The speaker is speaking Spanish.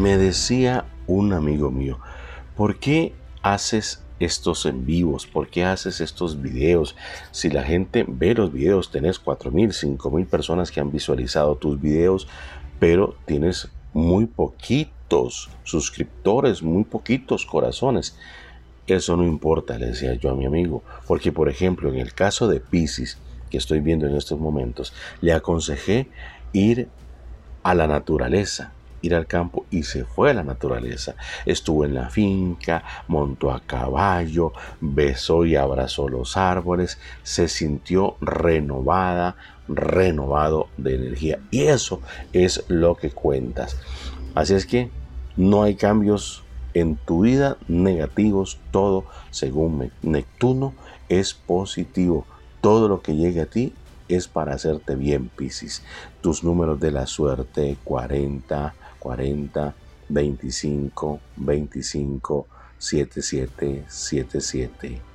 Me decía un amigo mío, ¿por qué haces estos en vivos? ¿Por qué haces estos videos? Si la gente ve los videos, tenés 4.000, 5.000 personas que han visualizado tus videos, pero tienes muy poquitos suscriptores, muy poquitos corazones. Eso no importa, le decía yo a mi amigo, porque por ejemplo en el caso de Pisces, que estoy viendo en estos momentos, le aconsejé ir a la naturaleza, ir al campo y se fue a la naturaleza. Estuvo en la finca, montó a caballo, besó y abrazó los árboles, se sintió renovada, renovado de energía. Y eso es lo que cuentas. Así es que no hay cambios en tu vida negativos, todo según Neptuno es positivo. Todo lo que llegue a ti es para hacerte bien, Piscis. Tus números de la suerte 40, 40, 25, 25, 77, 77.